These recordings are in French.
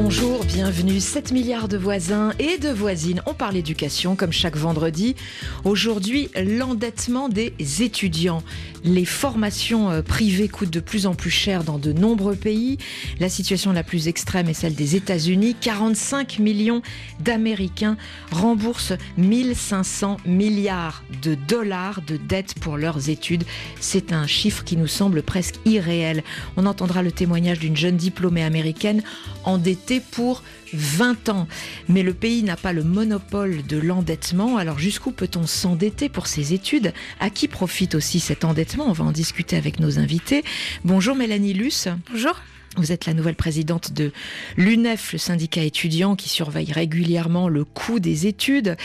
Bonjour, bienvenue. 7 milliards de voisins et de voisines. On parle éducation comme chaque vendredi. Aujourd'hui, l'endettement des étudiants. Les formations euh, privées coûtent de plus en plus cher dans de nombreux pays. La situation la plus extrême est celle des États-Unis. 45 millions d'Américains remboursent 1500 milliards de dollars de dettes pour leurs études. C'est un chiffre qui nous semble presque irréel. On entendra le témoignage d'une jeune diplômée américaine endettée pour 20 ans. Mais le pays n'a pas le monopole de l'endettement. Alors jusqu'où peut-on s'endetter pour ses études? À qui profite aussi cet endettement? On va en discuter avec nos invités. Bonjour Mélanie Luce. Bonjour. Vous êtes la nouvelle présidente de l'UNEF, le syndicat étudiant qui surveille régulièrement le coût des études,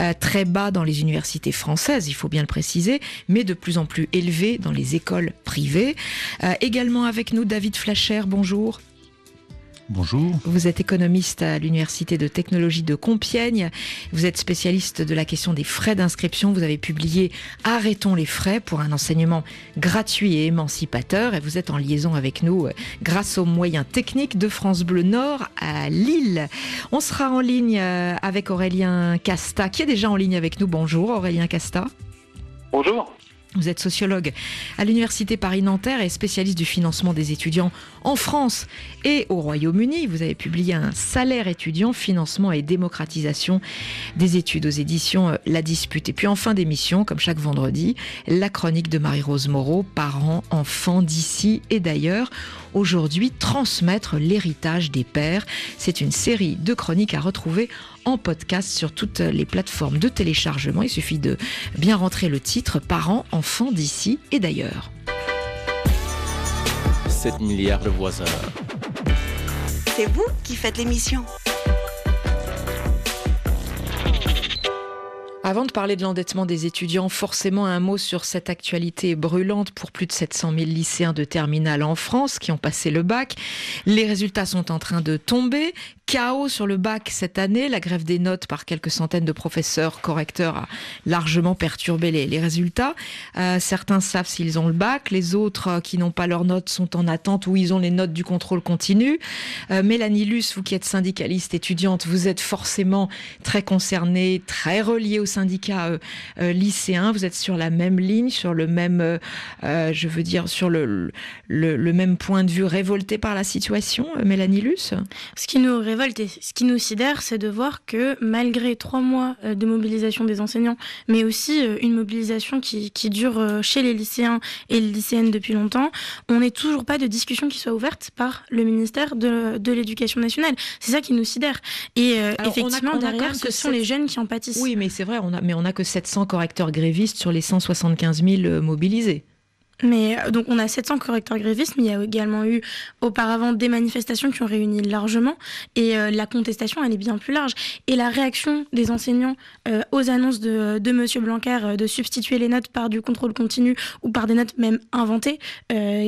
euh, très bas dans les universités françaises, il faut bien le préciser, mais de plus en plus élevé dans les écoles privées. Euh, également avec nous David Flacher, bonjour. Bonjour. Vous êtes économiste à l'Université de technologie de Compiègne. Vous êtes spécialiste de la question des frais d'inscription. Vous avez publié Arrêtons les frais pour un enseignement gratuit et émancipateur. Et vous êtes en liaison avec nous euh, grâce aux moyens techniques de France Bleu Nord à Lille. On sera en ligne euh, avec Aurélien Casta, qui est déjà en ligne avec nous. Bonjour Aurélien Casta. Bonjour. Vous êtes sociologue à l'Université Paris-Nanterre et spécialiste du financement des étudiants en France et au Royaume-Uni. Vous avez publié un salaire étudiant, financement et démocratisation des études aux éditions euh, La Dispute. Et puis en fin d'émission, comme chaque vendredi, la chronique de Marie-Rose Moreau, parents, enfants d'ici et d'ailleurs. Aujourd'hui, transmettre l'héritage des pères. C'est une série de chroniques à retrouver en podcast sur toutes les plateformes de téléchargement. Il suffit de bien rentrer le titre Parents, enfants d'ici et d'ailleurs. 7 milliards de voisins. C'est vous qui faites l'émission. Avant de parler de l'endettement des étudiants, forcément un mot sur cette actualité brûlante pour plus de 700 000 lycéens de terminale en France qui ont passé le bac. Les résultats sont en train de tomber chaos sur le bac cette année. La grève des notes par quelques centaines de professeurs correcteurs a largement perturbé les, résultats. Euh, certains savent s'ils ont le bac, les autres euh, qui n'ont pas leurs notes sont en attente ou ils ont les notes du contrôle continu. Euh, Mélanie Luce, vous qui êtes syndicaliste étudiante, vous êtes forcément très concernée, très reliée au syndicat lycéen. Vous êtes sur la même ligne, sur le même, je veux dire, sur le, même point de vue révolté par la situation, Mélanie Luce? Révolte et ce qui nous sidère, c'est de voir que malgré trois mois euh, de mobilisation des enseignants, mais aussi euh, une mobilisation qui, qui dure euh, chez les lycéens et les lycéennes depuis longtemps, on n'est toujours pas de discussion qui soit ouverte par le ministère de, de l'Éducation nationale. C'est ça qui nous sidère. Et effectivement, derrière, ce sont les jeunes qui en pâtissent. Oui, mais c'est vrai, on a, mais on n'a que 700 correcteurs grévistes sur les 175 000 mobilisés. Mais euh, donc on a 700 correcteurs grévistes, mais il y a également eu auparavant des manifestations qui ont réuni largement et euh, la contestation elle est bien plus large. Et la réaction des enseignants euh, aux annonces de, de Monsieur Blanquer de substituer les notes par du contrôle continu ou par des notes même inventées,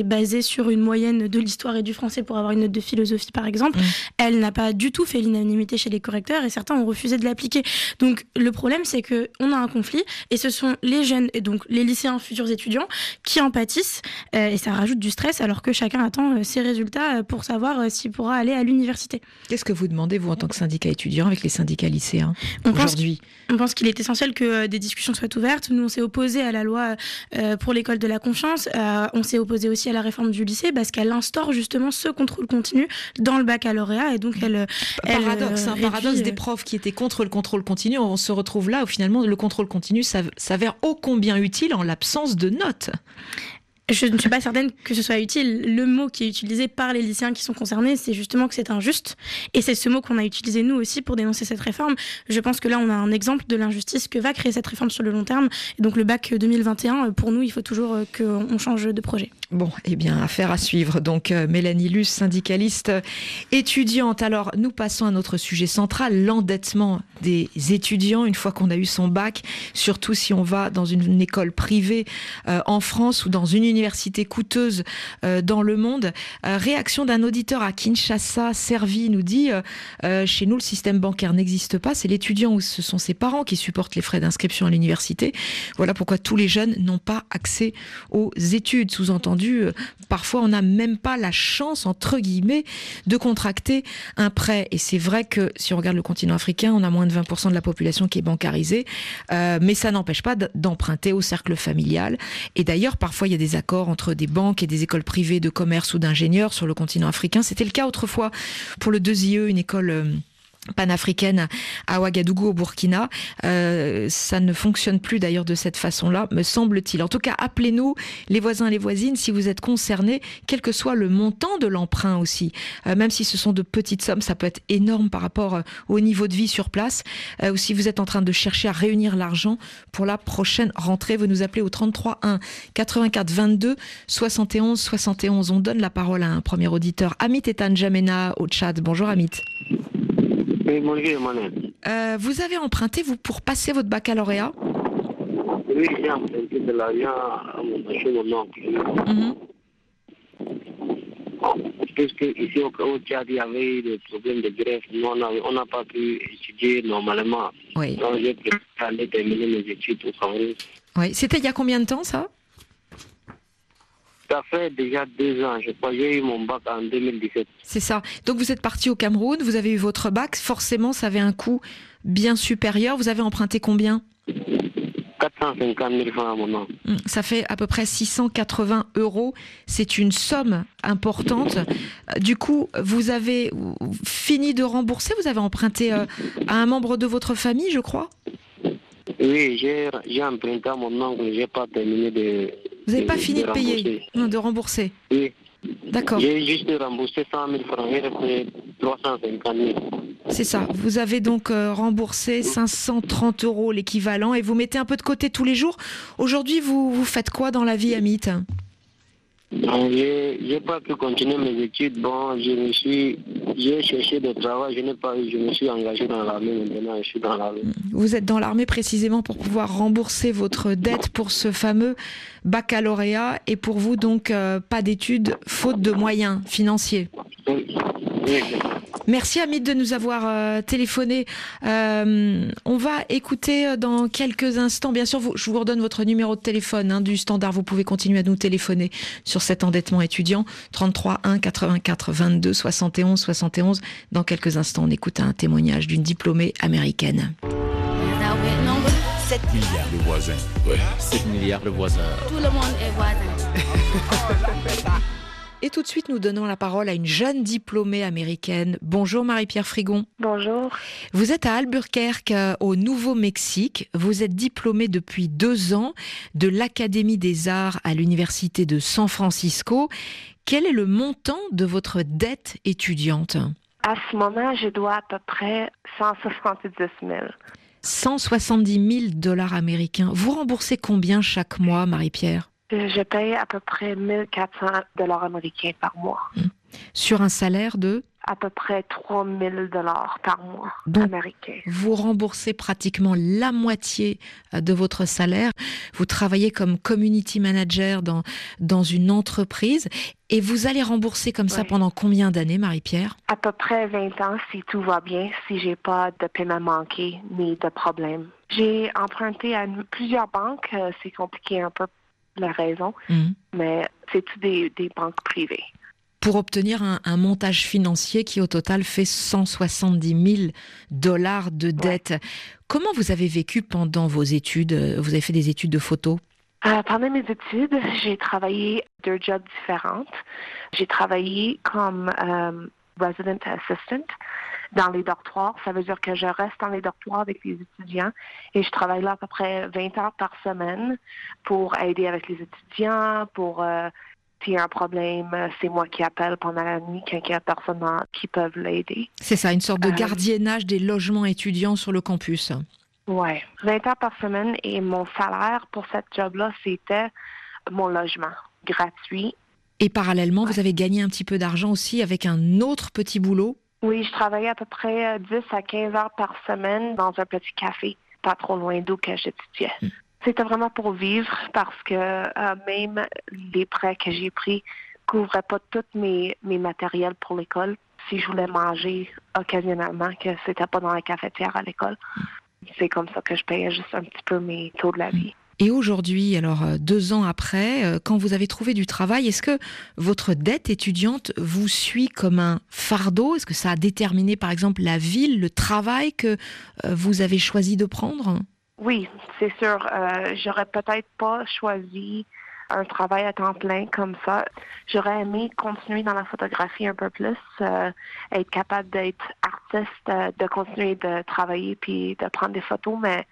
basées sur une moyenne de l'histoire et du français pour avoir une note de philosophie par exemple, mmh. elle n'a pas du tout fait l'unanimité chez les correcteurs et certains ont refusé de l'appliquer. Donc le problème c'est que on a un conflit et ce sont les jeunes et donc les lycéens futurs étudiants qui en euh, et ça rajoute du stress alors que chacun attend euh, ses résultats euh, pour savoir s'il pourra aller à l'université. Qu'est-ce que vous demandez, vous, en tant que syndicat étudiant, avec les syndicats lycéens aujourd'hui? On pense qu'il est essentiel que des discussions soient ouvertes. Nous, on s'est opposé à la loi pour l'école de la confiance. on s'est opposé aussi à la réforme du lycée parce qu'elle instaure justement ce contrôle continu dans le baccalauréat et donc elle. Paradoxe, un paradoxe des profs qui étaient contre le contrôle continu. On se retrouve là où finalement le contrôle continu s'avère ô combien utile en l'absence de notes. Je ne suis pas certaine que ce soit utile. Le mot qui est utilisé par les lycéens qui sont concernés, c'est justement que c'est injuste. Et c'est ce mot qu'on a utilisé nous aussi pour dénoncer cette réforme. Je pense que là, on a un exemple de l'injustice que va créer cette réforme sur le long terme. Et donc le bac 2021, pour nous, il faut toujours euh, qu'on change de projet. Bon, eh bien, affaire à suivre. Donc, euh, Mélanie Luce, syndicaliste étudiante. Alors, nous passons à notre sujet central, l'endettement des étudiants une fois qu'on a eu son bac, surtout si on va dans une, école privée euh, en France ou dans une universités coûteuses dans le monde. réaction d'un auditeur à Kinshasa, Servi, nous dit chez nous le système bancaire n'existe pas, c'est l'étudiant ou ce sont ses parents qui supportent les frais d'inscription à l'université. Voilà pourquoi tous les jeunes n'ont pas accès aux études. Sous-entendu, parfois on n'a même pas la chance entre guillemets de contracter un prêt. Et c'est vrai que si on regarde le continent africain, on a moins de 20% de la population qui est bancarisée, euh, mais ça n'empêche pas d'emprunter au cercle familial. Et d'ailleurs, parfois, il y a des accords entre des banques et des écoles privées de commerce ou d'ingénieurs sur le continent africain. C'était le cas autrefois pour le 2IE, une école... Euh, panafricaine à Ouagadougou au Burkina. Euh, ça ne fonctionne plus d'ailleurs de cette façon-là, me semble-t-il. En tout cas, appelez-nous les voisins et les voisines si vous êtes concernés, quel que soit le montant de l'emprunt aussi. Euh, même si ce sont de petites sommes, ça peut être énorme par rapport euh, au niveau de vie sur place. ou si vous êtes en train de chercher à réunir l'argent pour la prochaine rentrée, vous nous appelez au 33 1 84 22 71 71. On donne la parole à un premier auditeur, Amit Etan Jamena au Tchad. Bonjour Amit. Oui, bonjour, Emmanuel. Euh, vous avez emprunté, vous, pour passer votre baccalauréat Oui, j'ai emprunté de l'argent à mon, oncle. Mm Puisque ici au, au Tchad, il y avait des problèmes de greffe. Nous, on n'a pas pu étudier normalement. Oui. Donc, j'ai aller terminer mes études au Cameroun. Oui. C'était il y a combien de temps, ça? Ça fait déjà deux ans, je crois. J'ai eu mon bac en 2017. C'est ça. Donc vous êtes parti au Cameroun, vous avez eu votre bac. Forcément, ça avait un coût bien supérieur. Vous avez emprunté combien? 450 000 francs à mon nom. Hum, ça fait à peu près 680 euros. C'est une somme importante. Du coup, vous avez fini de rembourser. Vous avez emprunté euh, à un membre de votre famille, je crois? Oui, j'ai emprunté à mon oncle. Je n'ai pas terminé de, vous n'avez pas fini de, payer, de rembourser Oui. D'accord. J'ai juste remboursé 100 000 francs, il 350 000. C'est ça. Vous avez donc euh, remboursé 530 euros l'équivalent et vous mettez un peu de côté tous les jours. Aujourd'hui, vous, vous faites quoi dans la vie, Amit? Je n'ai pas pu continuer mes études. Bon, je me suis, j'ai cherché de travail, je n'ai pas eu, je me suis engagé dans l'armée maintenant, je suis dans l'armée. Vous êtes dans l'armée précisément pour pouvoir rembourser votre dette pour ce fameux baccalauréat et pour vous donc euh, pas d'études faute de moyens financiers. Oui. Merci Amit de nous avoir euh, téléphoné. Euh, on va écouter euh, dans quelques instants. Bien sûr, je vous redonne votre numéro de téléphone hein, du standard. Vous pouvez continuer à nous téléphoner sur cet endettement étudiant 33 1 84 22 71 71. Dans quelques instants, on écoute un témoignage d'une diplômée américaine. 7 milliards de voisins. Ouais. 7 milliards de voisins. Tout le monde est voisin. Et tout de suite, nous donnons la parole à une jeune diplômée américaine. Bonjour Marie-Pierre Frigon. Bonjour. Vous êtes à Albuquerque, euh, au Nouveau-Mexique. Vous êtes diplômée depuis deux ans de l'Académie des Arts à l'Université de San Francisco. Quel est le montant de votre dette étudiante? À ce moment, je dois à peu près 170 000. 170 000 dollars américains. Vous remboursez combien chaque mois, Marie-Pierre? Je paye à peu près 1400 dollars américains par mois. Hmm. Sur un salaire de? À peu près 3000 dollars par mois américains. Vous remboursez pratiquement la moitié euh, de votre salaire. Vous travaillez comme community manager dans, dans une entreprise et vous allez rembourser comme ça pendant combien d'années, Marie-Pierre? À peu près 20 ans si tout va bien, si j'ai pas de paiement manqué ni de problème. J'ai emprunté à plusieurs banques, euh, c'est compliqué un peu la raison, mhm. mais c'est tout des, banques privées? Pour obtenir un, montage financier qui au total fait 170 000 dollars de dette. Comment vous avez vécu pendant vos études? Vous avez fait des études de photo? Euh, pendant mes études, j'ai travaillé deux jobs différents. J'ai travaillé comme euh, resident assistant dans les dortoirs. Ça veut dire que je reste dans les dortoirs avec les étudiants et je travaille là à peu près 20 heures par semaine pour aider avec les étudiants, pour euh, s'il y a un problème, c'est moi qui appelle pendant la nuit quand il y a personne qui peuvent l'aider. C'est ça, une sorte de euh, gardiennage des logements étudiants sur le campus. Oui, 20 heures par semaine et mon salaire pour cette job-là, c'était mon logement gratuit. Et parallèlement, vous avez gagné un petit peu d'argent aussi avec un autre petit boulot oui, je travaillais à peu près 10 euh, à 15 heures par semaine dans un petit café, pas trop loin d'où que j'étudiais. Hmm. C'était vraiment pour vivre parce que euh, même les prêts que j'ai pris couvraient pas tous mes, mes matériels pour l'école. Si je voulais manger occasionnellement, que c'était pas dans la cafetière à l'école, c'est comme ça que je payais juste un petit peu mes taux de la vie. Et aujourd'hui, alors euh, deux ans après, euh, quand vous avez trouvé du travail, est-ce que votre dette étudiante vous suit comme un fardeau? Est-ce que ça a déterminé, par exemple, la ville, le travail que vous avez choisi de prendre? Oui, c'est sûr. Euh, j'aurais peut-être pas choisi un travail à temps plein comme ça. J'aurais aimé continuer dans la photographie un peu plus, euh, être capable d'être artiste, euh, de continuer de travailler puis de prendre des photos, mais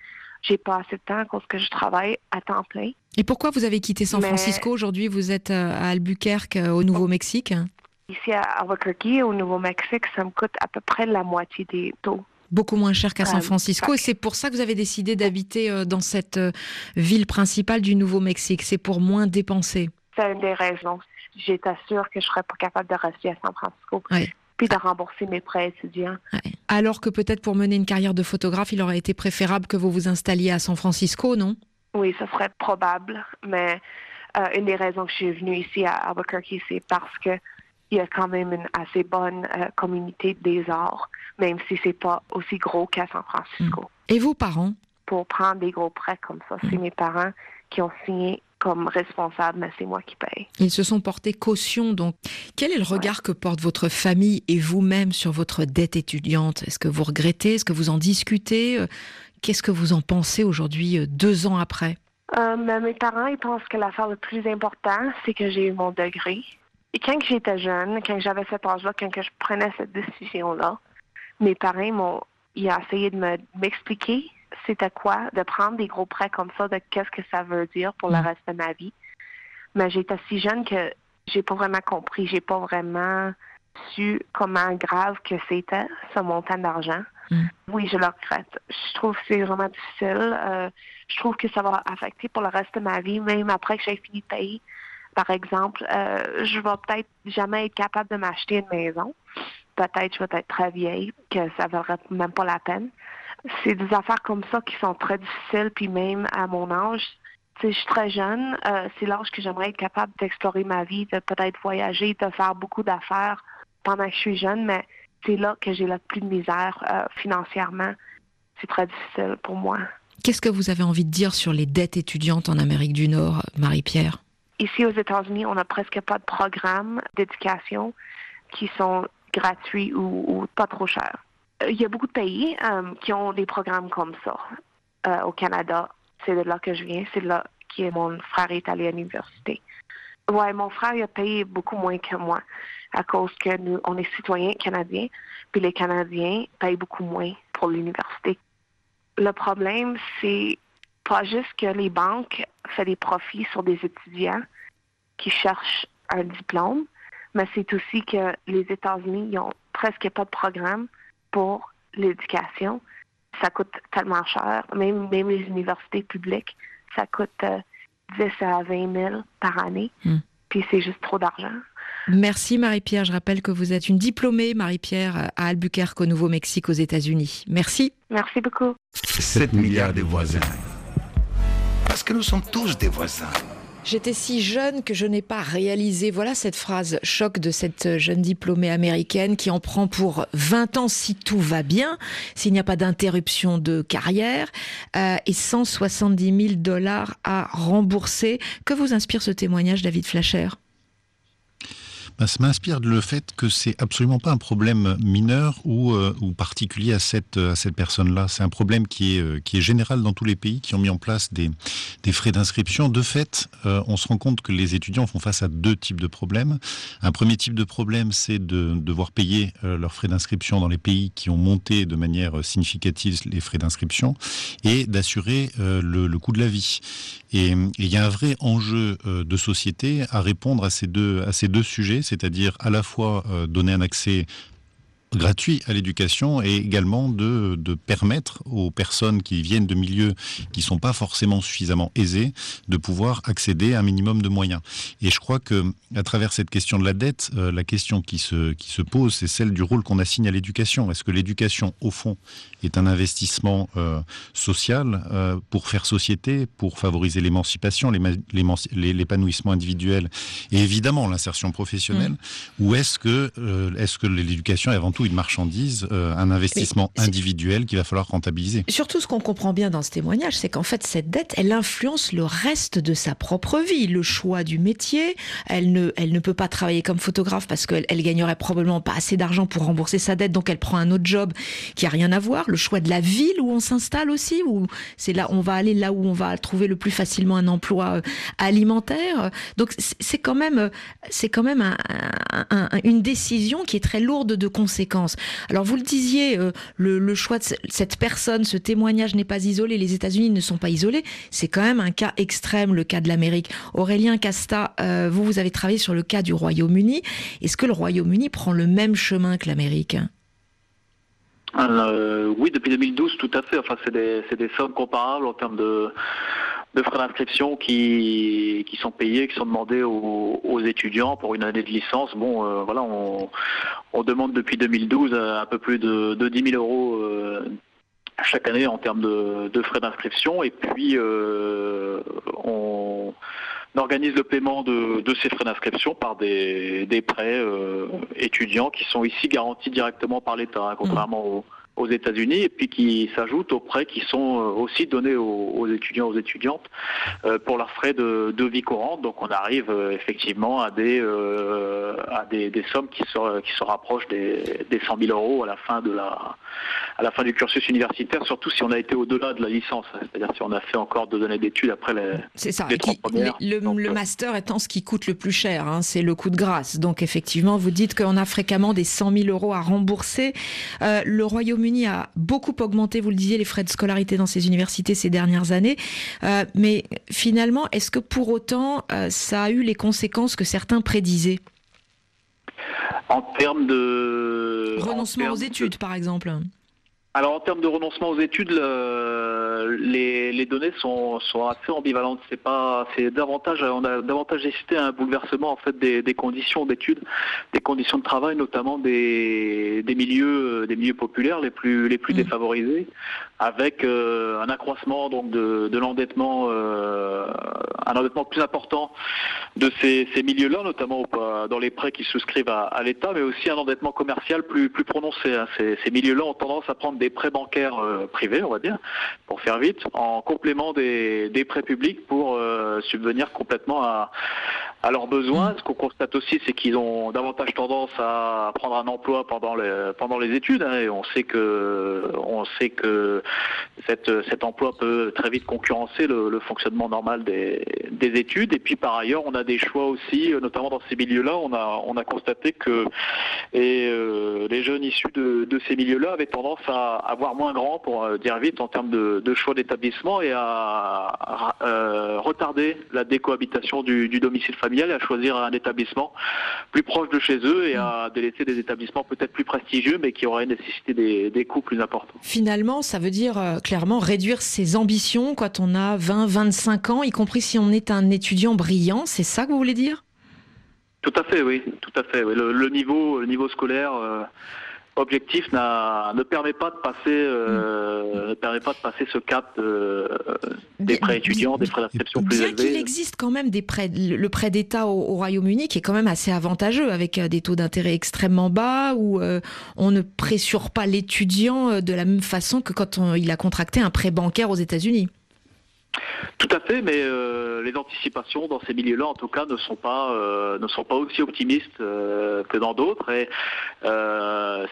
j'ai pas assez de temps à cause que je travaille à temps plein. Et pourquoi vous avez quitté San Francisco aujourd'hui? Vous êtes à Albuquerque, au Nouveau-Mexique? Ici à Albuquerque, au Nouveau-Mexique, ça me coûte à peu près la moitié des taux beaucoup moins cher qu'à San Francisco. Et c'est pour ça que vous avez décidé d'habiter euh, dans cette euh, ville principale du Nouveau-Mexique. C'est pour moins dépenser. C'est une des raisons. J'étais sûre que je serais pas capable de rester à San Francisco. Puis de rembourser mes prêts étudiants. Alors que peut-être pour mener une carrière de photographe, il aurait été préférable que vous vous installiez à San Francisco, non? Oui, ce serait probable. Mais euh, une des raisons que je suis venue ici à Albuquerque, c'est parce que il y a quand même une assez bonne euh, communauté des arts, même si c'est pas aussi gros qu'à San Francisco. Mm. Et vos parents? Pour prendre des gros prêts comme ça, c'est mm. mes parents qui ont signé comme responsables, mais c'est moi qui paye. Ils se sont portés caution, donc. Quel est le regard que porte votre famille et vous-même sur votre dette étudiante? Est-ce que vous regrettez? Est-ce que vous en discutez? Euh, Qu'est-ce que vous en pensez aujourd'hui, euh, deux ans après? Ben, Mes parents, ils pensent que l'affaire le plus important, c'est que j'ai eu mon degré. Et quand j'étais jeune, quand j'avais cet âge-là, quand je prenais cette décision-là, mes parents m'ont ils ont essayé de m'expliquer c'était quoi de prendre des gros prêts comme ça, de qu'est-ce que ça veut dire pour le mm. reste de ma vie. Mais j'étais si jeune que j'ai pas vraiment compris, j'ai pas vraiment su comment grave que c'était ce montant d'argent. Mm. Oui, je le regrette. Je trouve que c'est vraiment difficile. Euh, je trouve que ça va affecter pour le reste de ma vie, même après que j'ai fini de payer par exemple, euh, je vais peut-être jamais être capable de m'acheter une maison. Peut-être je vais être très vieille, que ça ne vaudrait même pas la peine. C'est des affaires comme ça qui sont très difficiles, puis même à mon âge, je suis très jeune, euh, c'est l'âge que j'aimerais être capable d'explorer ma vie, de peut-être voyager, de faire beaucoup d'affaires pendant que je suis jeune, mais c'est là que j'ai le plus de misère euh, financièrement. C'est très difficile pour moi. Qu'est-ce que vous avez envie de dire sur les dettes étudiantes en Amérique du Nord, Marie-Pierre? Ici aux États-Unis, on n'a presque pas de programmes d'éducation qui sont gratuits ou, pas trop chers. Euh, il y a beaucoup de pays euh, qui ont des programmes comme ça. Euh, au Canada, c'est de là que je viens, c'est de là que mon frère est allé à l'université. Ouais, mon frère il a payé beaucoup moins que moi à cause que nous, on est citoyens canadiens, puis les Canadiens payent beaucoup moins pour l'université. Le problème, c'est pas juste que les banques font des profits sur des étudiants qui cherchent un diplôme, mais c'est aussi que les États-Unis n'ont presque pas de programme pour l'éducation. Ça coûte tellement cher, même, même les universités publiques, ça coûte 10 euh, à 20 000 par année, hmm. puis c'est juste trop d'argent. Merci Marie-Pierre. Je rappelle que vous êtes une diplômée, Marie-Pierre, à Albuquerque, au Nouveau-Mexique, aux États-Unis. Merci. Merci beaucoup. 7 milliards de voisins parce que nous sommes tous des voisins. J'étais si jeune que je n'ai pas réalisé. Voilà cette phrase choc de cette jeune diplômée américaine qui en prend pour 20 ans si tout va bien, s'il n'y a pas d'interruption de carrière, euh, et 170 000 dollars à rembourser. Que vous inspire ce témoignage, David Flasher bah, ça m'inspire le fait que c'est absolument pas un problème mineur ou, euh, ou particulier à cette, à cette personne-là. C'est un problème qui est, euh, qui est général dans tous les pays qui ont mis en place des, des frais d'inscription. De fait, euh, on se rend compte que les étudiants font face à deux types de problèmes. Un premier type de problème, c'est de devoir payer leurs frais d'inscription dans les pays qui ont monté de manière significative les frais d'inscription et d'assurer le, le coût de la vie. Et il y a un vrai enjeu de société à répondre à ces deux, à ces deux sujets c'est-à-dire à la fois euh, donner un accès gratuit à l'éducation et également de, de, permettre aux personnes qui viennent de milieux qui sont pas forcément suffisamment aisés de pouvoir accéder à un minimum de moyens. Et je crois que à travers cette question de la dette, euh, la question qui se, qui se pose, c'est celle du rôle qu'on assigne à l'éducation. Est-ce que l'éducation, au fond, est un investissement euh, social euh, pour faire société, pour favoriser l'émancipation, l'épanouissement individuel et évidemment l'insertion professionnelle, mmh. ou est-ce que, est-ce que l'éducation est avant tout une marchandise, euh, un investissement individuel qu'il va falloir rentabiliser. Surtout, ce qu'on comprend bien dans ce témoignage, c'est qu'en fait, cette dette, elle influence le reste de sa propre vie, le choix du métier. Elle ne, elle ne peut pas travailler comme photographe parce qu'elle elle gagnerait probablement pas assez d'argent pour rembourser sa dette, donc elle prend un autre job qui a rien à voir. Le choix de la ville où on s'installe aussi, où c'est là, on va aller là où on va trouver le plus facilement un emploi euh, alimentaire. Donc c'est quand même, c'est quand même une décision qui est très lourde de conséquences alors vous le disiez, euh, le, choix de cette personne, ce témoignage n'est pas isolé, les États-Unis ne sont pas isolés, c'est quand même un cas extrême, le cas de l'Amérique. Aurélien Casta, euh, vous, vous avez travaillé sur le cas du Royaume-Uni. Est-ce que le Royaume-Uni prend le même chemin que l'Amérique? Euh, oui, depuis 2012, tout à fait. Enfin, c'est des, des, sommes comparables en termes de, de frais d'inscription qui, qui sont payés, qui sont demandés aux, aux étudiants pour une année de licence. Bon, euh, voilà, on, on, demande depuis 2012 un peu plus de, de 10 000 euros euh, chaque année en termes de, de frais d'inscription. Et puis, euh, on organise le paiement de, de ces frais d'inscription par des, des prêts euh, étudiants qui sont ici garantis directement par l'État, hein, contrairement aux aux États-Unis et puis qui s'ajoutent aux prêts qui sont euh, aussi donnés aux, étudiants, aux étudiantes euh, pour leurs frais de, de, vie courante. Donc on arrive euh, effectivement à des à des, des, sommes qui se qui se rapprochent des, des 100 000 euros à la fin de la à la fin du cursus universitaire, surtout si on a été au-delà de la licence, c'est-à-dire si on a fait encore deux années d'études après les. C'est ça. le, master étant ce qui coûte le plus cher, hein, c'est le coût de grâce. Donc effectivement, vous dites qu'on a fréquemment des 100 000 euros à rembourser. le Royaume Royaume-Uni a beaucoup augmenté, vous le disiez, les frais de scolarité dans ses universités ces dernières années. Euh, mais finalement, est-ce que pour autant, euh, ça a eu les conséquences que certains prédisaient? En termes de... Renoncement aux études, par exemple alors en termes de renoncement aux études, les, données sont, assez ambivalentes. C'est pas, c'est davantage, on a davantage assisté à un bouleversement en fait des, conditions d'études, des conditions de travail, notamment des, milieux, des milieux populaires les plus les plus mmh. défavorisés, avec euh, un accroissement donc de, l'endettement, euh, un endettement plus important de ces, milieux-là, notamment dans les prêts qui souscrivent à, l'État, mais aussi un endettement commercial plus plus prononcé. Hein. Ces, ces milieux-là ont tendance à prendre des prêts bancaires euh, privés, on va dire, pour faire vite, en complément des, prêts publics pour subvenir complètement à, à leurs besoins. Mm. Ce qu'on constate aussi, c'est qu'ils ont davantage tendance à prendre un emploi pendant les, pendant les études. Hein, et on sait que, on sait que cette, cet emploi peut très vite concurrencer le, fonctionnement normal des, des, études. Et puis par ailleurs, on a des choix aussi, notamment dans ces milieux-là. On a, on a constaté que et, euh, les jeunes issus de, de ces milieux-là avaient tendance à avoir moins grand, pour euh, dire vite, en termes de, choix d'établissement et à, euh, retarder la décohabitation du, domicile familial et à choisir un établissement plus proche de chez eux et à délaisser des établissements peut-être plus prestigieux mais qui auraient nécessité des, des coûts plus importants. Finalement, ça veut dire euh, clairement réduire ses ambitions quand on a 20, 25 ans, y compris si on est un étudiant brillant, c'est ça que vous voulez dire? Tout à fait, oui, tout à fait. Le, niveau, le niveau scolaire objectif ne permet pas de passer euh, ne permet pas de passer ce cap euh, des prêts étudiants, des frais d'inscription plus élevés. Bien qu'il existe quand même des prêts, le prêt d'État au, Royaume-Uni qui est quand même assez avantageux avec euh, des taux d'intérêt extrêmement bas où on ne pressure pas l'étudiant de la même façon que quand il a contracté un prêt bancaire aux États-Unis. Tout à fait, mais euh, les anticipations dans ces milieux-là, en tout cas, ne sont pas euh, ne sont pas aussi optimistes euh, que dans d'autres. Et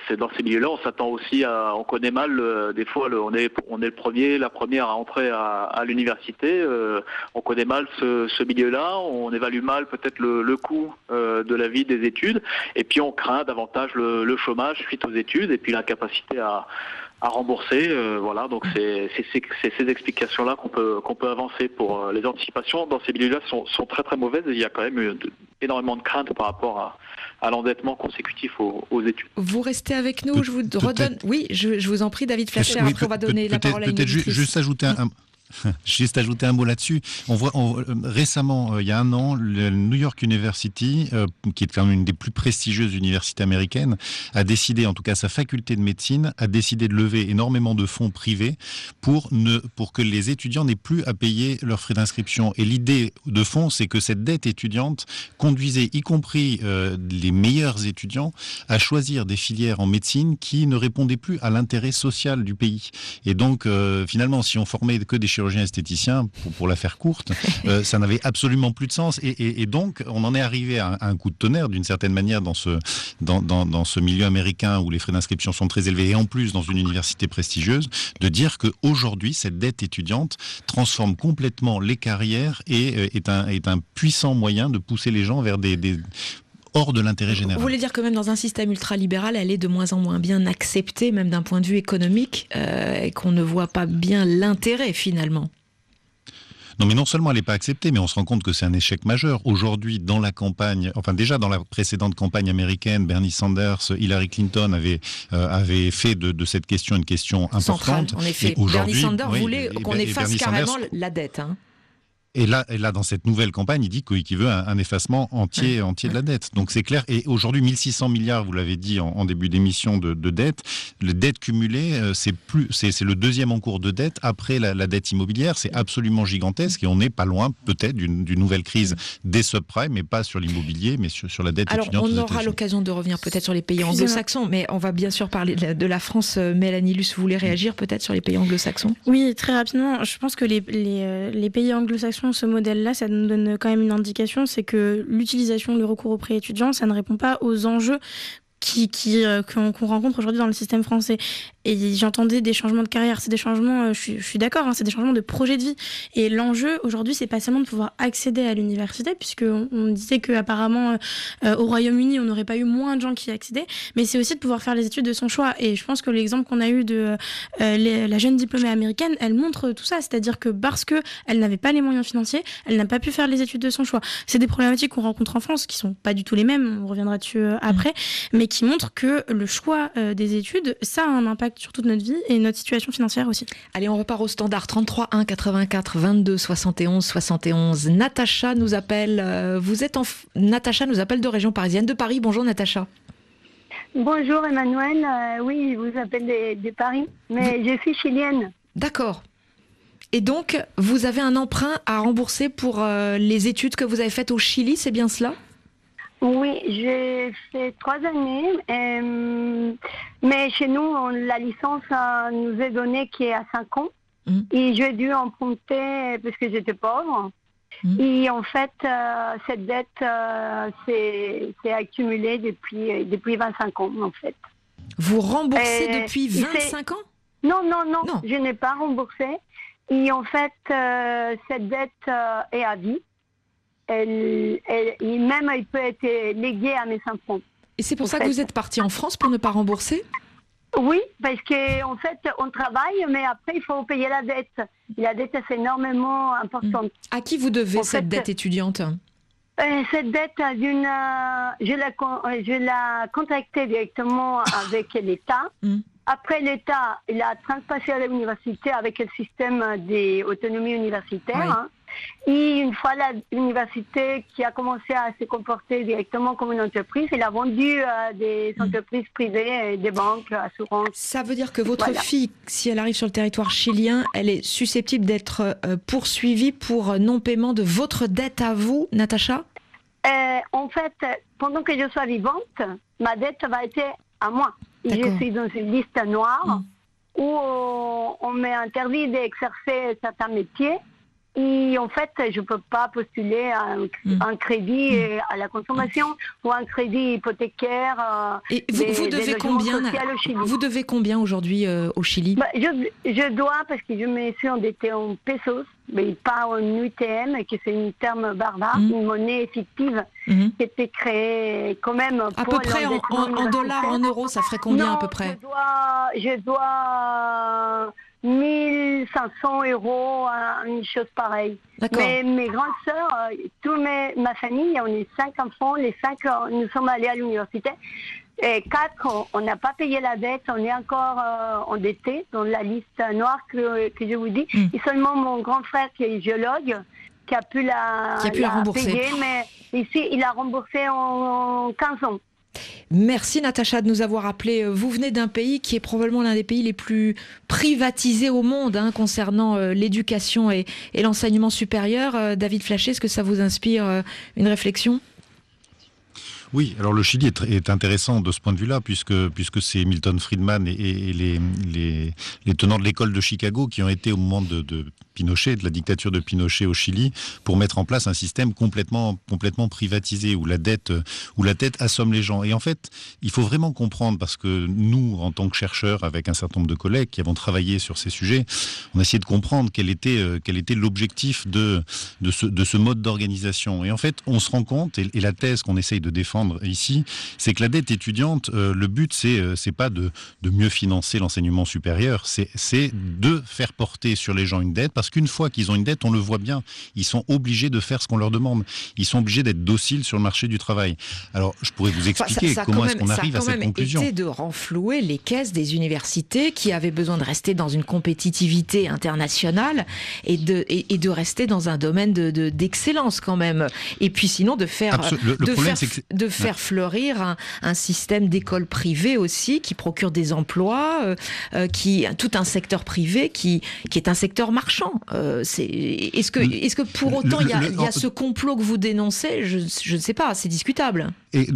c'est dans ces milieux-là, on s'attend aussi à, on connaît mal des fois, on est on est le premier, la première à entrer à, l'université. on connaît mal ce, milieu-là, on évalue mal peut-être le, coût de la vie des études, et puis on craint davantage le, le chômage suite aux études, et puis l'incapacité à à rembourser. Euh, voilà, donc c'est ces explications-là qu'on peut qu'on peut avancer pour euh, les anticipations dans ces milieux-là sont, sont très très mauvaises. Et il y a quand même énormément de craintes par rapport à, à l'endettement consécutif aux, études. Vous restez avec nous, je vous redonne. Oui, je, vous en prie, David Fleischer, après on va donner la parole à une Peut-être juste ajouter un, Juste ajouter un mot là-dessus. On voit euh, récemment, euh, il y a un an, le New York University, euh, qui est quand même une des plus prestigieuses universités américaines, a décidé, en tout cas sa faculté de médecine, a décidé de lever énormément de fonds privés pour ne pour que les étudiants n'aient plus à payer leurs frais d'inscription. Et l'idée de fond, c'est que cette dette étudiante conduisait, y compris les meilleurs étudiants, à choisir des filières en médecine qui ne répondaient plus à l'intérêt social du pays. Et donc, finalement, si on formait que des chirurgien esthéticien, pour, la faire courte, euh, ça n'avait absolument plus de sens. Et, donc, on en est arrivé à, un coup de tonnerre, d'une certaine manière, dans ce, dans, dans, ce milieu américain où les frais d'inscription sont très élevés, et en plus dans une université prestigieuse, de dire qu'aujourd'hui, cette dette étudiante transforme complètement les carrières et euh, est, un, est un puissant moyen de pousser les gens vers des, des hors de l'intérêt général. Vous voulez dire que même dans un système ultralibéral, elle est de moins en moins bien acceptée, même d'un point de vue économique, euh, et qu'on ne voit pas bien l'intérêt finalement non, mais non seulement elle n'est pas acceptée, mais on se rend compte que c'est un échec majeur. Aujourd'hui, dans la campagne, enfin déjà dans la précédente campagne américaine, Bernie Sanders, Hillary Clinton avaient, euh, fait de, cette question une question importante. Centrale, en effet. Bernie Sanders voulait qu'on efface carrément la dette. Hein. Et là, et là, dans cette nouvelle campagne, il dit qu'il veut un, effacement entier, entier de la dette. Donc c'est clair. Et aujourd'hui, 1600 milliards, vous l'avez dit en, début d'émission, de, de dette. Les dettes cumulées, euh, c'est plus, c'est le deuxième en cours de dette après la, dette immobilière. C'est absolument gigantesque et on n'est pas loin, peut-être, d'une nouvelle crise des subprimes, mais pas sur l'immobilier, mais sur, sur la dette Alors, on aura l'occasion de revenir peut-être sur les pays anglo-saxons, mais on va bien sûr parler de la France. Euh, Mélanie Luce, vous voulez réagir peut-être sur les pays anglo-saxons? Oui, très rapidement. Je pense que les, les, euh, les pays anglo-saxons ce modèle-là, ça nous donne quand même une indication, c'est que l'utilisation, le recours au prêt étudiant, ça ne répond pas aux enjeux euh, qu'on rencontre aujourd'hui dans le système français. Et j'entendais des changements de carrière, c'est des changements, euh, je suis, je suis d'accord, hein, c'est des changements de projet de vie. Et l'enjeu aujourd'hui, c'est pas seulement de pouvoir accéder à l'université, puisque on, disait que apparemment euh, au Royaume-Uni, on n'aurait pas eu moins de gens qui y accédaient, mais c'est aussi de pouvoir faire les études de son choix. Et je pense que l'exemple qu'on a eu de la jeune diplômée américaine, elle montre tout ça, c'est-à-dire que parce que elle n'avait pas les moyens financiers, elle n'a pas pu faire les études de son choix. C'est des problématiques qu'on rencontre en France, qui sont pas du tout les mêmes, on reviendra dessus après, mmh. mais qui montre que le choix euh, des études, ça a un impact sur toute notre vie et notre situation financière aussi. Allez, on repart au standard 33 1 84 22 71 71. Natacha nous appelle. Euh, vous êtes en Natacha nous appelle de région parisienne de Paris. Bonjour Natacha. Bonjour Emmanuel. Euh, oui, je vous appelle de, Paris, mais je suis chilienne. D'accord. Et donc, vous avez un emprunt à rembourser pour les études que vous avez faites au Chili, c'est bien cela? Oui, j'ai fait trois années, euh, mais chez nous, la licence nous est donnée qui est à cinq ans. Mm. Et j'ai dû emprunter parce que j'étais pauvre. Mm. Et en fait, euh, cette dette euh, s'est accumulée depuis, depuis 25 ans, en fait. Vous remboursez depuis 25 ans? Non, non, non, non, je n'ai pas remboursé. Et en fait, cette dette est à vie elle, même elle peut être léguée à mes enfants. Et c'est pour ça que vous êtes parti en France pour ne pas rembourser? Oui, parce qu'en en fait, on travaille, mais après, il faut payer la dette. la dette, c'est énormément importante. À qui vous devez cette dette étudiante? euh, cette dette, d'une, euh, je l'ai euh, je la contactée directement avec l'État. Mm. Après, l'État, il a transpassé à l'université avec le système des autonomies universitaires. Hein. Et une fois l'université qui a commencé à se comporter directement comme une entreprise, elle a vendu à des mm. entreprises privées, des banques, assurances. Ça veut dire que votre fille, si elle arrive sur le territoire chilien, elle est susceptible d'être euh, poursuivie pour non-paiement de votre dette à vous, Natacha? Euh, En fait, pendant que je sois vivante, ma dette va être à moi. Je suis dans une liste noire mm. où on m'est interdit d'exercer certains métiers et en fait, je ne peux pas postuler un, mm. un crédit mm. à la consommation ou un crédit hypothécaire. Euh, Et vous, vous devez combien Vous devez combien aujourd'hui euh, au Chili? Bah, je, je, dois, parce que je me suis endettée en pesos, mais pas en UTM, que c'est un terme barbare, mm. une monnaie fictive mm-hmm. qui était créée quand même. À peu près en, en, dollars, en euros, ça ferait combien à peu près? je dois, je dois 1500 100 euros, une chose pareille. Mais mes grandes sœurs, toute ma famille, on est cinq enfants, les cinq, nous sommes allés à l'université. Et quatre, on n'a pas payé la dette, on est encore endetté dans la liste noire que, que je vous dis. Hmm. Et seulement mon grand frère qui est géologue, qui a pu la, qui a pu la, rembourser. Payer, mais ici, il a remboursé en 15 ans. Merci Natacha de nous avoir appelé. Vous venez d'un pays qui est probablement l'un des pays les plus privatisés au monde hein, concernant euh, l'éducation et, l'enseignement supérieur. Euh, David Flachet, est-ce que ça vous inspire euh, une réflexion? Oui, alors le Chili est, intéressant de ce point de vue-là, puisque, puisque c'est Milton Friedman et, les, les, les, tenants de l'école de Chicago qui ont été au moment de, Pinochet, de la dictature de Pinochet au Chili, pour mettre en place un système complètement, complètement privatisé, où la, dette, où la dette assomme les gens. Et en fait, il faut vraiment comprendre, parce que nous, en tant que chercheurs, avec un certain nombre de collègues qui avons travaillé sur ces sujets, on a essayé de comprendre quel était, euh, quel était l'objectif de, de, ce, de ce mode d'organisation. Et en fait, on se rend compte, et, la thèse qu'on essaye de défendre ici, c'est que la dette étudiante, euh, le but, c'est euh, c'est pas de, de mieux financer l'enseignement supérieur, c'est de faire porter sur les gens une dette, parce qu'une fois qu'ils ont une dette, on le voit bien, ils sont obligés de faire ce qu'on leur demande. Ils sont obligés d'être dociles sur le marché du travail. Alors, je pourrais vous expliquer comment est-ce qu'on arrive à cette conclusion. Ça a de renflouer les caisses des universités qui avaient besoin de rester dans une compétitivité internationale et de, et, de rester dans un domaine d'excellence de, quand même. Et puis sinon, de faire, de, faire de faire fleurir un, système d'écoles privées aussi qui procure des emplois, euh, euh, qui tout un secteur privé qui, qui est un secteur marchand. Euh, est-ce que, est que pour autant il y, a, ce complot que vous dénoncez? Je ne sais pas, c'est discutable. Et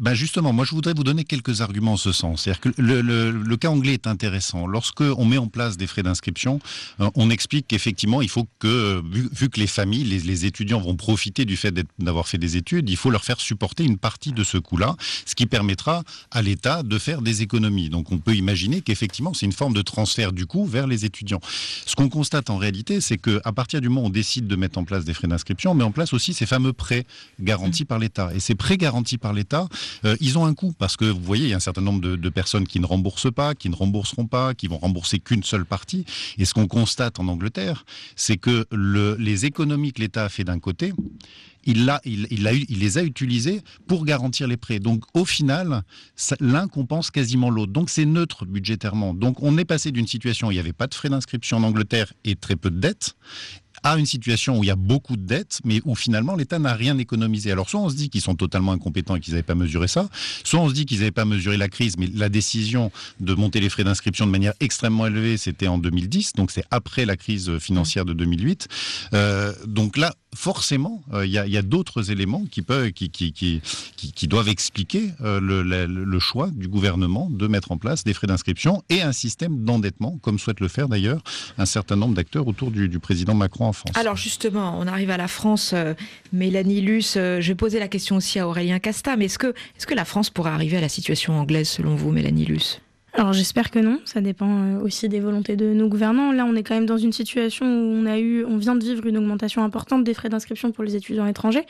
ben justement, moi je voudrais vous donner quelques arguments en ce sens. C'est-à-dire que le, cas anglais est intéressant. Lorsque on met en place des frais d'inscription, euh, on explique qu'effectivement il faut que, vu, que les familles, les, étudiants vont profiter du fait d'avoir fait des études, il faut leur faire supporter une partie de ce coût-là, ce qui permettra à l'État de faire des économies. Donc on peut imaginer qu'effectivement c'est une forme de transfert du coût vers les étudiants. Ce qu'on constate en réalité, c'est qu'à partir du moment où on décide de mettre en place des frais d'inscription, on met en place aussi ces fameux prêts garantis par l'État. Et ces prêts garantis par l'État, euh, ils ont un coût parce que vous voyez, il y a un certain nombre de, personnes qui ne remboursent pas, qui ne rembourseront pas, qui vont rembourser qu'une seule partie. Et ce qu'on constate en Angleterre, c'est que les économies que l'État a fait d'un côté, il, les a utilisés pour garantir les prêts. Donc au final, l'un compense quasiment l'autre. Donc c'est neutre budgétairement. Donc on est passé d'une situation où il n'y avait pas de frais d'inscription en Angleterre et très peu de dettes à une situation où il y a beaucoup de dettes, mais où finalement l'État n'a rien économisé. Alors soit on se dit qu'ils sont totalement incompétents et qu'ils n'avaient pas mesuré ça, soit on se dit qu'ils n'avaient pas mesuré la crise, mais la décision de monter les frais d'inscription de manière extrêmement élevée, c'était en 2010, donc c'est après la crise financière de 2008. Euh, donc là, forcément, euh, il y a, d'autres éléments qui, peuvent, qui, qui, qui, doivent expliquer euh, le, choix du gouvernement de mettre en place des frais d'inscription et un système d'endettement, comme souhaite le faire d'ailleurs un certain nombre d'acteurs autour du, président Macron Alors justement, on arrive à la France. Euh, Mélanie Luce, je vais poser la question aussi à Aurélien Casta, mais est-ce que, est -ce que la France pourrait arriver à la situation anglaise selon vous, Mélanie Luce? Alors j'espère que non, ça dépend euh, aussi des volontés de nos gouvernants. Là, on est quand même dans une situation où on a eu, on vient de vivre une augmentation importante des frais d'inscription pour les étudiants étrangers.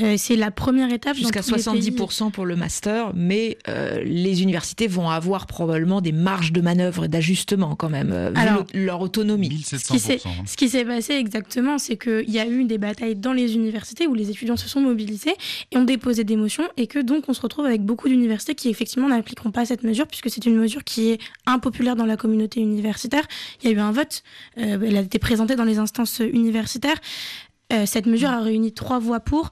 Euh, c'est la première étape. Jusqu'à 70% pour le master, mais euh, les universités vont avoir probablement des marges de manœuvre et d'ajustement quand même, Alors, leur autonomie. 1700%. Ce qui s'est passé exactement, c'est qu'il y a eu des batailles dans les universités où les étudiants se sont mobilisés et ont déposé des motions et que donc on se retrouve avec beaucoup d'universités qui effectivement n'appliqueront pas cette mesure puisque c'est une mesure qui est impopulaire dans la communauté universitaire. Il y a eu un vote, euh, elle a été présentée dans les instances universitaires. Euh, cette mesure a réuni trois voix pour,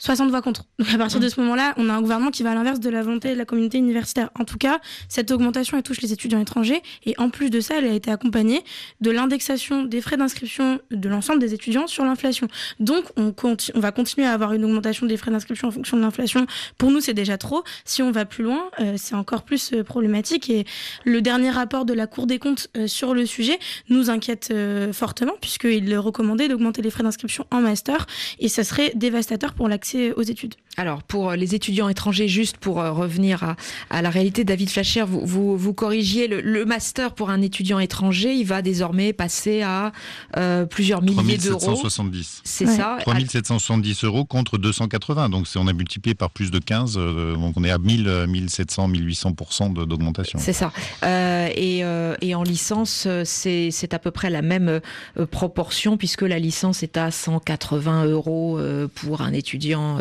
60 voix contre. Donc à partir de ce moment-là, on a un gouvernement qui va à l'inverse de la volonté de la communauté universitaire. En tout cas, cette augmentation, elle touche les étudiants étrangers. Et en plus de ça, elle a été accompagnée de l'indexation des frais d'inscription de l'ensemble des étudiants sur l'inflation. Donc on, on va continuer à avoir une augmentation des frais d'inscription en fonction de l'inflation. Pour nous, c'est déjà trop. Si on va plus loin, euh, c'est encore plus euh, problématique. Et le dernier rapport de la Cour des comptes euh, sur le sujet nous inquiète fortement, puisqu'il recommandait d'augmenter les frais d'inscription en master. Et ça serait dévastateur pour l'accès aux études. Alors, pour les étudiants étrangers, juste pour revenir à, la réalité, David Flacher, vous, vous, corrigiez le, master pour un étudiant étranger, il va désormais passer à plusieurs milliers d'euros. 3770. C'est ça. 3770 euros contre 280. Donc, on a multiplié par plus de 15. donc, on est à 1000, 1700, 1800% d'augmentation. C'est ça. et, et, en licence, c'est à peu près la même proportion puisque la licence est à 180 euros pour un étudiant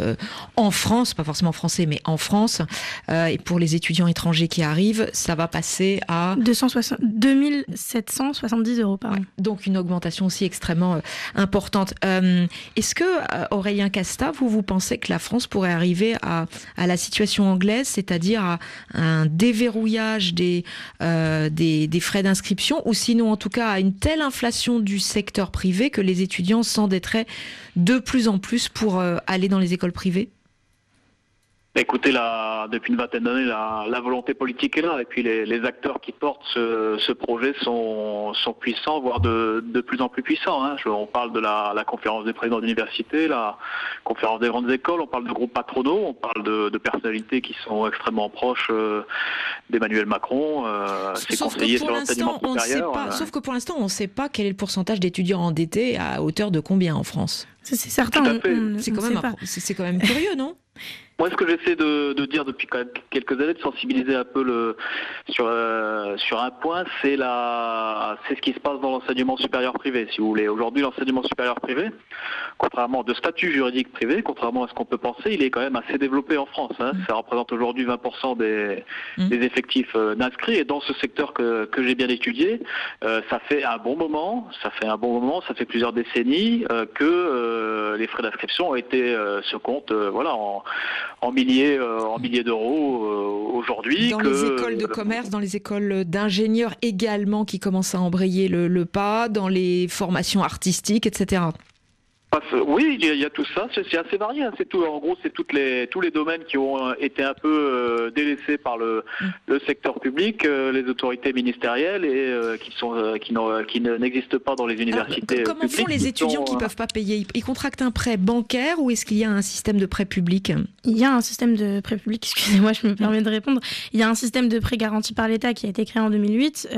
en France, pas forcément français, mais en France. Euh, et pour les étudiants étrangers qui arrivent, ça va passer à 260, 2770 euros par an. donc une augmentation aussi extrêmement euh, importante. Euh, est-ce que, Aurélien Casta, vous, vous pensez que la France pourrait arriver à, à la situation anglaise, c'est-à-dire à un déverrouillage des, des, des frais d'inscription, ou sinon en tout cas à une telle inflation du secteur privé que les étudiants s'endetteraient de plus en plus pour aller dans les écoles privées? Écoutez, la, depuis une vingtaine d'années, la, volonté politique est là, et puis les, acteurs qui portent ce, projet sont, puissants, voire de, plus en plus puissants. Hein. on parle de la, conférence des présidents d'université, la conférence des grandes écoles, on parle de groupes patronaux, on parle de, personnalités qui sont extrêmement proches euh, d'Emmanuel Macron, euh, ses conseillers sur l'enseignement supérieur. Pas, euh. Sauf que pour l'instant, on ne sait pas quel est le pourcentage d'étudiants endettés à hauteur de combien en France. C'est certain. C'est quand, quand même curieux, non? Moi, ce que j'essaie de, dire depuis quelques années, de sensibiliser un peu le, sur, euh, sur un point, c'est la, c'est ce qui se passe dans l'enseignement supérieur privé, si vous voulez. Aujourd'hui, l'enseignement supérieur privé, contrairement de statut juridique privé, contrairement à ce qu'on peut penser, il est quand même assez développé en France. Hein. Ça représente aujourd'hui 20% des, mmh. des effectifs euh, d'inscrits. Et dans ce secteur que, que j'ai bien étudié, euh, ça fait un bon moment, ça fait un bon moment, ça fait plusieurs décennies que les frais d'inscription ont été se comptent, voilà, en en milliers, euh, en milliers d'euros euh, aujourd'hui. Dans les écoles de commerce, dans les écoles d'ingénieurs également qui commencent à embrayer le pas, dans les formations artistiques, etc. Oui, il y, a, tout ça. C'est assez varié. Hein. C'est tout. En gros, c'est toutes les tous les domaines qui ont euh, été un peu euh, délaissés par le, le secteur public, euh, les autorités ministérielles et qui sont qui, qui n'existent pas dans les universités. comment font les étudiants qui ne peuvent pas payer? Ils contractent un prêt bancaire ou est-ce qu'il y a un système de prêt public? Il y a un système de prêt public. Excusez-moi, je me permets de répondre. Il y a un système de prêt garanti par l'État qui a été créé en 2008.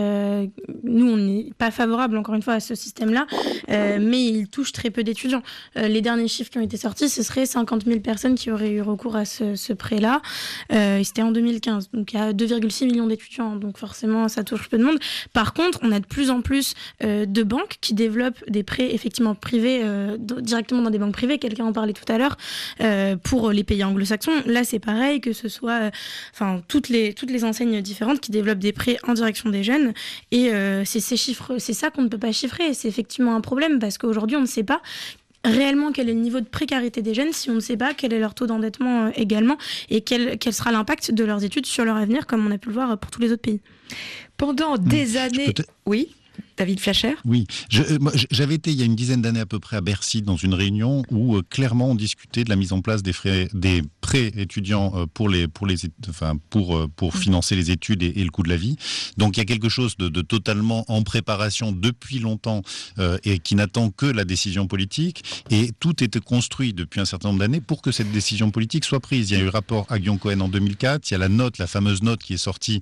nous, on n'est pas favorable encore une fois à ce système-là, mais il touche très peu d'étudiants. Euh, les derniers chiffres qui ont été sortis, ce serait 50 000 personnes qui auraient eu recours à ce, prêt-là. Euh, C'était en 2015. Donc il y a 2,6 millions d'étudiants. Donc forcément, ça touche peu de monde. Par contre, on a de plus en plus euh, de banques qui développent des prêts effectivement privés directement dans des banques privées. Quelqu'un en parlait tout à l'heure pour les pays anglo-saxons. Là, c'est pareil que ce soit, enfin toutes les toutes les enseignes différentes qui développent des prêts en direction des jeunes. Et c'est ces chiffres, c'est ça qu'on ne peut pas chiffrer. C'est effectivement un problème parce qu'aujourd'hui, on ne sait pas réellement quel est le niveau de précarité des jeunes si on ne sait pas quel est leur taux d'endettement euh, également et quel, quel sera l'impact de leurs études sur leur avenir comme on a pu le voir pour tous les autres pays. Pendant des années... Oui David Flacher Oui, euh, j'avais été il y a une dizaine d'années à peu près à Bercy dans une réunion où euh, clairement on discutait de la mise en place des, frais, des prêts étudiants euh, pour, les, pour, les, enfin, pour, pour mm. financer les études et, le coût de la vie. Donc il y a quelque chose de, totalement en préparation depuis longtemps et qui n'attend que la décision politique. Et tout était construit depuis un certain nombre d'années pour que cette décision politique soit prise. Il y a eu le rapport Aguillon-Cohen en 2004, il y a la note, la fameuse note qui est sortie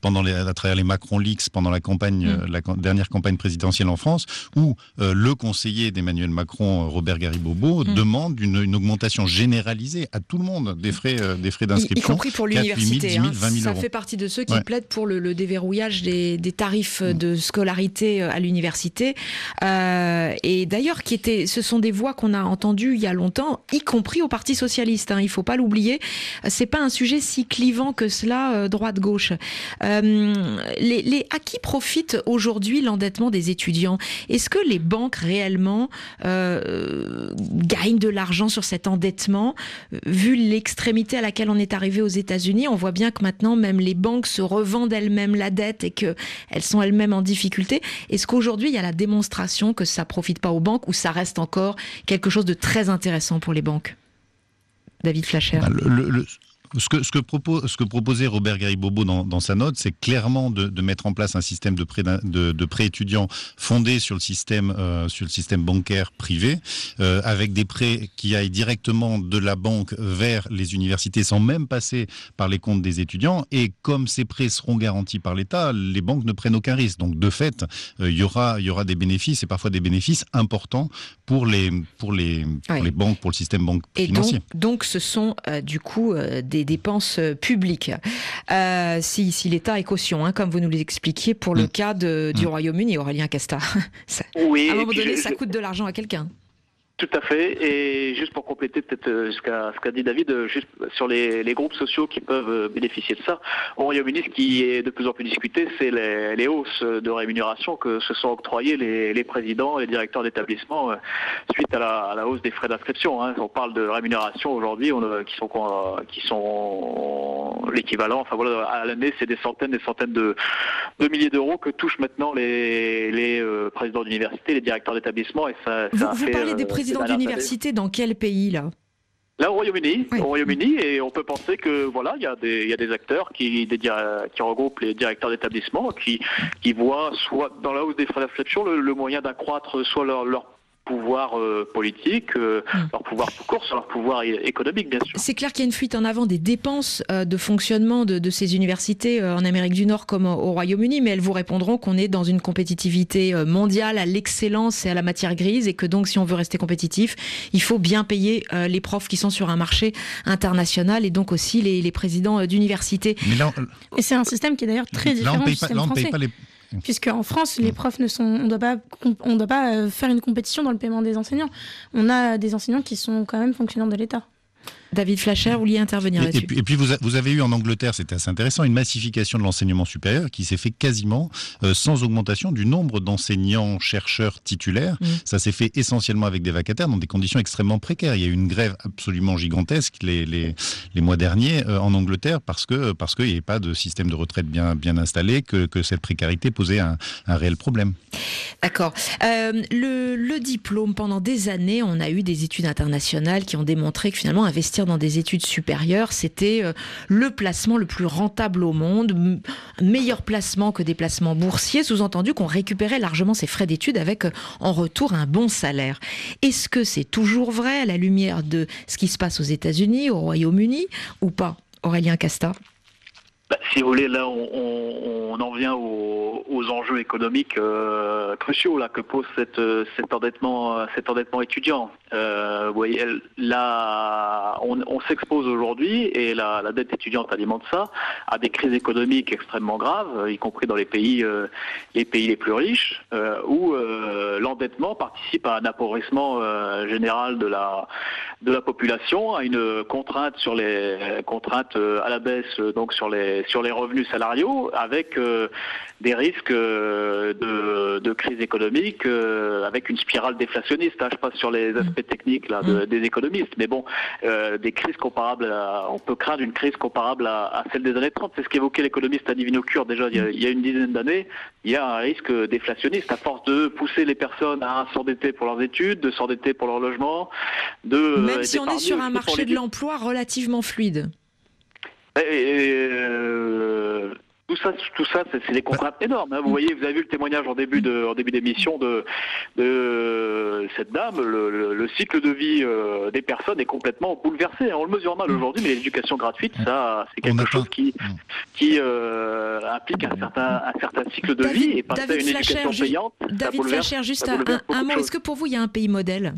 pendant les, à travers les Macron Leaks pendant la campagne, mm. la dernière campagne présidentielle en France, où euh, le conseiller d'Emmanuel Macron, euh, Robert Garibobo, mm. demande une, augmentation généralisée à tout le monde des frais, euh, des frais d'inscription. Y, compris pour l'université. Hein. Ça fait partie de ceux qui plaident pour le, déverrouillage des, tarifs mm. de scolarité à l'université. et d'ailleurs, qui était, ce sont des voix qu'on a entendues il y a longtemps, y compris au Parti socialiste. Hein, il faut pas l'oublier. C'est pas un sujet si clivant que cela, droite-gauche. les, les, à qui profite aujourd'hui l'endettement des étudiants. Est-ce que les banques réellement euh, gagnent de l'argent sur cet endettement Vu l'extrémité à laquelle on est arrivé aux États-Unis, on voit bien que maintenant même les banques se revendent elles-mêmes la dette et qu'elles sont elles-mêmes en difficulté. Est-ce qu'aujourd'hui il y a la démonstration que ça profite pas aux banques ou ça reste encore quelque chose de très intéressant pour les banques? David Flasher. Bah, Ce que, ce, que propose, ce que proposait Robert Garibobo dans, dans sa note, c'est clairement de, de, mettre en place un système de prêt, de, de prêt étudiants fondé sur le système, euh, sur le système bancaire privé, euh, avec des prêts qui aillent directement de la banque vers les universités sans même passer par les comptes des étudiants. Et comme ces prêts seront garantis par l'État, les banques ne prennent aucun risque. Donc de fait, euh, il y aura, il y aura des bénéfices et parfois des bénéfices importants pour les, pour les, pour Oui. les banques, pour le système banque Et financier. donc, donc, ce sont euh, du coup euh, des dépenses euh, publiques. Euh, si si l'État est caution, hein, comme vous nous l'expliquiez pour le Mm. cas de- du Royaume-Uni, Aurélien Casta. Ça- Oui, à un moment donné, je- ça je- coûte de l'argent à quelqu'un. Tout à fait. Et juste pour compléter peut-être euh, ce qu'a dit David, euh, juste sur les, les groupes sociaux qui peuvent euh, bénéficier de ça. Au Royaume-Uni, ce qui est de plus en plus discuté, c'est les, les hausses de rémunération que se sont octroyées les, les présidents et les directeurs d'établissement suite à la, à la hausse des frais d'inscription. hein. On parle de rémunération aujourd'hui qui sont quoi, qui sont l'équivalent. Enfin voilà, à l'année, c'est des centaines, des centaines de, de milliers d'euros que touchent maintenant les, présidents d'université, les directeurs d'établissement. Et ça, Vous, ça a vous fait, parlez des ces présidents années. d'université dans quel pays là? Là, au Royaume-Uni, Oui. au Royaume-Uni, et on peut penser que voilà, il y a des, il y a des acteurs qui, des, qui regroupent les directeurs d'établissement, qui, qui voient soit dans la hausse des frais d'inscription le, le moyen d'accroître soit leur, leur pouvoir euh, politique, euh, Mm. leur pouvoir tout court, leur pouvoir économique, bien sûr. C'est clair qu'il y a une fuite en avant des dépenses euh, de fonctionnement de, de ces universités en Amérique du Nord comme au, au Royaume-Uni, mais elles vous répondront qu'on est dans une compétitivité mondiale à l'excellence et à la matière grise, et que donc si on veut rester compétitif, il faut bien payer les profs qui sont sur un marché international et donc aussi les, les présidents d'université. Mais là, Et c'est un système qui est d'ailleurs très là, différent du pas, là, on paye français. pas les. Puisque en France, les profs ne sont, on doit pas, on doit pas euh, faire une compétition dans le paiement des enseignants. On a des enseignants qui sont quand même fonctionnaires de l'État. David Flacher, vous vouliez intervenir et là-dessus puis, et puis vous, a- vous avez eu en Angleterre, c'était assez intéressant, une massification de l'enseignement supérieur qui s'est fait quasiment euh, sans augmentation du nombre d'enseignants chercheurs titulaires. Mm. Ça s'est fait essentiellement avec des vacataires dans des conditions extrêmement précaires. Il y a eu une grève absolument gigantesque les, les, les mois derniers euh, en Angleterre parce que parce qu'il n'y avait pas de système de retraite bien bien installé, que, que cette précarité posait un, un réel problème. D'accord. Euh, le, le diplôme, pendant des années, on a eu des études internationales qui ont démontré que finalement, investir dans des études supérieures, c'était euh, le placement le plus rentable au monde, meilleur placement que des placements boursiers, sous-entendu qu'on récupérait largement ses frais d'études avec euh, en retour un bon salaire. Est-ce que c'est toujours vrai à la lumière de ce qui se passe aux États-Unis, au Royaume-Uni, ou pas Aurélien Casta? Bah, si vous voulez, là, on, en vient aux, enjeux économiques euh, cruciaux que pose cet endettement étudiant. Euh, voyez, elle- là, on, s'expose aujourd'hui et la, la dette étudiante alimente ça à des crises économiques extrêmement graves, euh, y compris dans les pays, euh, les plus riches, euh, où l'endettement participe à un appauvrissement général de la la population, à une contrainte sur les contraintes euh, à la baisse donc sur les sur les revenus salariaux, avec des risques de, crise économique, avec une spirale déflationniste. hein. je passe sur les techniques là, de- des économistes, mais bon, euh, des crises comparables, à- on peut craindre une crise comparable à, à celle des années 30. C'est ce qu'évoquait l'économiste Annie Vinocure déjà il y, a, il y a une dizaine d'années. Il y a un risque déflationniste à force de pousser les personnes à s'endetter pour leurs études, de s'endetter pour leur logement, de Même si on est sur un marché de l'emploi relativement fluide. et, et, euh, tout ça, tout ça, c'est des contraintes énormes. hein. Vous voyez, vous avez vu le témoignage en début de, en début d'émission de, de cette dame. Le, le- le cycle de vie euh, des personnes est complètement bouleversé. hein. On le mesure mal aujourd'hui, mais l'éducation gratuite, ça, c'est quelque chose qui, qui euh, implique un certain, un certain cycle de David- vie et passer à une Flacher, éducation payante. David Flacher, juste un, mot. Est-ce que pour vous, il y a un pays modèle?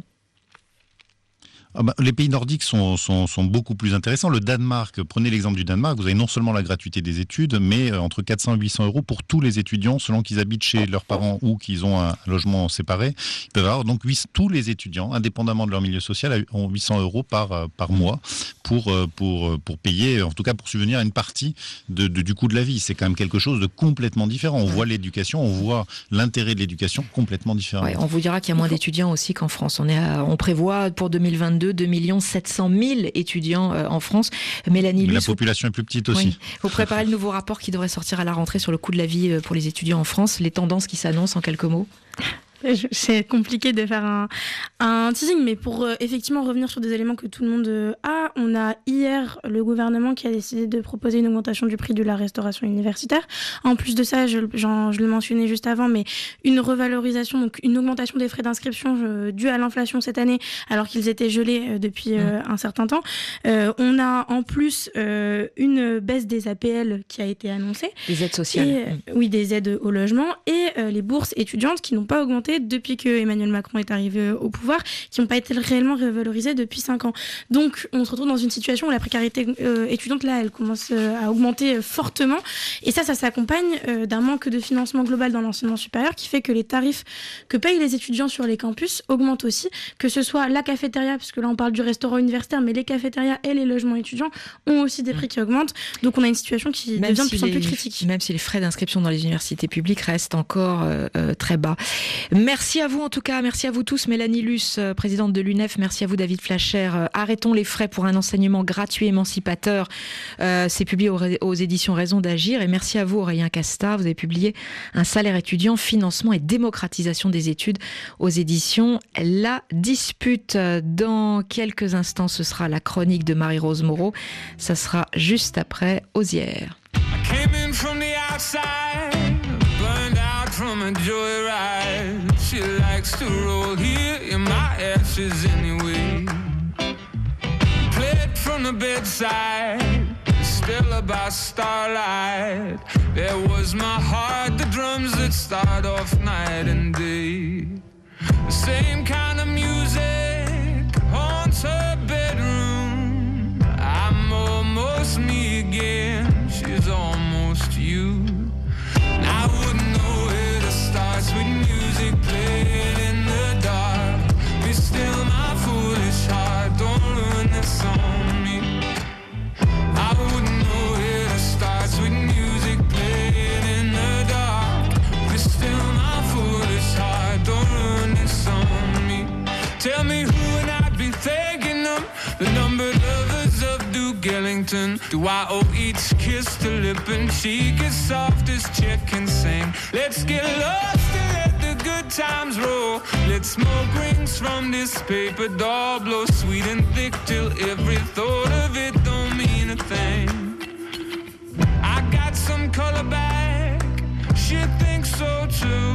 Ah bah, les pays nordiques sont, sont, sont beaucoup plus intéressants. Le Danemark, prenez l'exemple du Danemark, vous avez non seulement la gratuité des études, mais euh, entre 400 et 800 euros pour tous les étudiants, selon qu'ils habitent chez leurs parents ou qu'ils ont un logement séparé. Ils peuvent avoir donc tous les étudiants, indépendamment de leur milieu social, ont 800 euros par, euh, par mois pour, euh, pour, pour payer, en tout cas pour subvenir à une partie de, de- du coût de la vie. C'est quand même quelque chose de complètement différent. On voit l'éducation, on voit l'intérêt de l'éducation complètement différent. Ouais, On vous dira qu'il y a moins d'étudiants aussi qu'en France. On, est à- on prévoit pour 2022 2 700 000 étudiants euh, en France. Mélanie Mais la vous- population est plus petite aussi. Oui. Vous préparez le nouveau rapport qui devrait sortir à la rentrée sur le coût de la vie euh, pour les étudiants en France. Les tendances qui s'annoncent en quelques mots c'est compliqué de faire un, un teasing, mais pour euh, effectivement revenir sur des éléments que tout le monde euh, a, on a hier le gouvernement qui a décidé de proposer une augmentation du prix de la restauration universitaire. En plus de ça, je, je le mentionnais juste avant, mais une revalorisation, donc une augmentation des frais d'inscription euh, due à l'inflation cette année, alors qu'ils étaient gelés depuis mmh. un certain temps. on a en plus une baisse des APL qui a été annoncée. Des aides sociales. Mmh. Oui, des aides au logement et les bourses étudiantes qui n'ont pas augmenté depuis que Emmanuel Macron est arrivé au pouvoir, qui n'ont pas été réellement revalorisées depuis 5 ans. Donc, on se retrouve dans une situation où la précarité euh, étudiante, là, elle commence euh, à augmenter euh, fortement. Et ça, ça s'accompagne d'un manque de financement global dans l'enseignement supérieur qui fait que les tarifs que payent les étudiants sur les campus augmentent aussi, que ce soit la cafétéria, puisque là, on parle du restaurant universitaire, mais les cafétérias et les logements étudiants ont aussi des prix qui augmentent. Donc, on a une situation qui devient de plus en plus critique. Même si les frais d'inscription dans les universités publiques restent encore très bas. Merci à vous en tout cas, merci à vous tous. Mélanie Luce, euh, présidente de l'UNEF, merci à vous David Flacher. Euh, arrêtons les frais pour un enseignement gratuit émancipateur. Euh, c'est publié aux, éditions Raison d'agir. Et merci à vous Aurélien Casta, vous avez publié Un salaire étudiant, financement et démocratisation des études aux éditions La Dispute. Dans quelques instants, ce sera la chronique de Marie-Rose Moreau. Ça sera juste après Osière. Ashes anyway. Played from the bedside, still about starlight. There was my heart, the drums that start off night and day. The same kind of music haunts her bedroom. I'm almost me again, Do I owe each kiss to lip and cheek as soft as chicken sing? Let's get lost and let the good times roll. Let smoke rings from this paper doll blow sweet and thick till every thought of it don't mean a thing. I got some color back, she thinks so too.